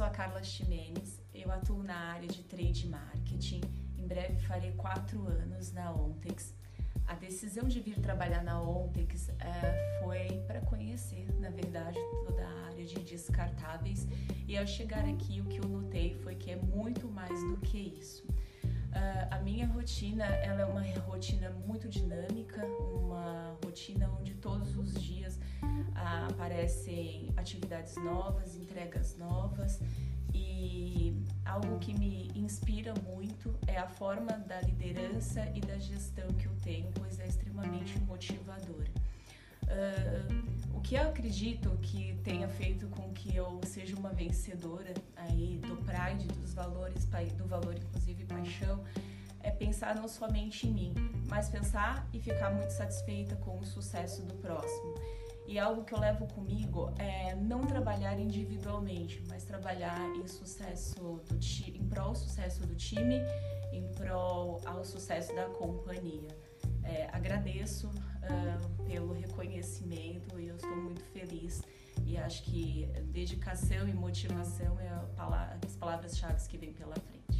sou a Carla Ximenes, eu atuo na área de trade marketing. Em breve farei quatro anos na Ontex. A decisão de vir trabalhar na Ontex é, foi para conhecer, na verdade, toda a área de descartáveis. E ao chegar aqui, o que eu notei foi que é muito mais do que isso. Uh, a minha rotina ela é uma rotina muito dinâmica, uma rotina onde todos os dias aparecem atividades novas, entregas novas e algo que me inspira muito é a forma da liderança e da gestão que eu tenho, pois é extremamente motivadora. Uh, o que eu acredito que tenha feito com que eu seja uma vencedora aí do Pride, dos valores, do valor inclusive paixão, é pensar não somente em mim, mas pensar e ficar muito satisfeita com o sucesso do próximo. E algo que eu levo comigo é não trabalhar individualmente, mas trabalhar em sucesso do em prol sucesso do time, em prol ao sucesso da companhia. É, agradeço uh, pelo reconhecimento e eu estou muito feliz e acho que dedicação e motivação é as palavras-chave que vêm pela frente.